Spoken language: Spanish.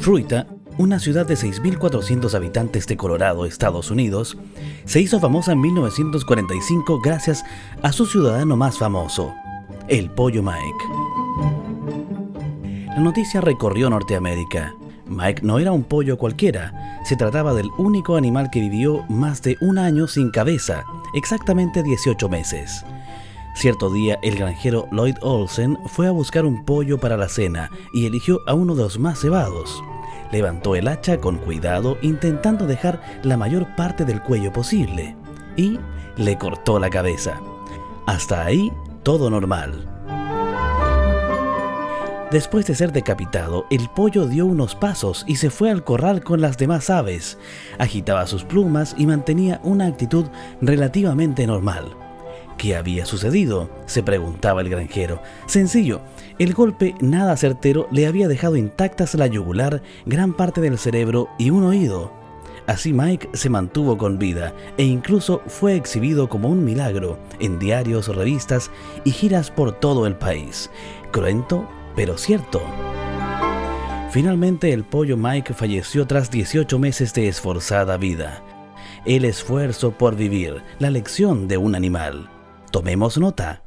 Fruita, una ciudad de 6.400 habitantes de Colorado, Estados Unidos, se hizo famosa en 1945 gracias a su ciudadano más famoso, el pollo Mike. La noticia recorrió Norteamérica. Mike no era un pollo cualquiera, se trataba del único animal que vivió más de un año sin cabeza, exactamente 18 meses. Cierto día, el granjero Lloyd Olsen fue a buscar un pollo para la cena y eligió a uno de los más cebados. Levantó el hacha con cuidado intentando dejar la mayor parte del cuello posible y le cortó la cabeza. Hasta ahí, todo normal. Después de ser decapitado, el pollo dio unos pasos y se fue al corral con las demás aves. Agitaba sus plumas y mantenía una actitud relativamente normal. ¿Qué había sucedido? se preguntaba el granjero. Sencillo, el golpe nada certero le había dejado intactas la yugular, gran parte del cerebro y un oído. Así Mike se mantuvo con vida e incluso fue exhibido como un milagro en diarios, revistas y giras por todo el país. Cruento, pero cierto. Finalmente el pollo Mike falleció tras 18 meses de esforzada vida. El esfuerzo por vivir, la lección de un animal. Tomemos nota.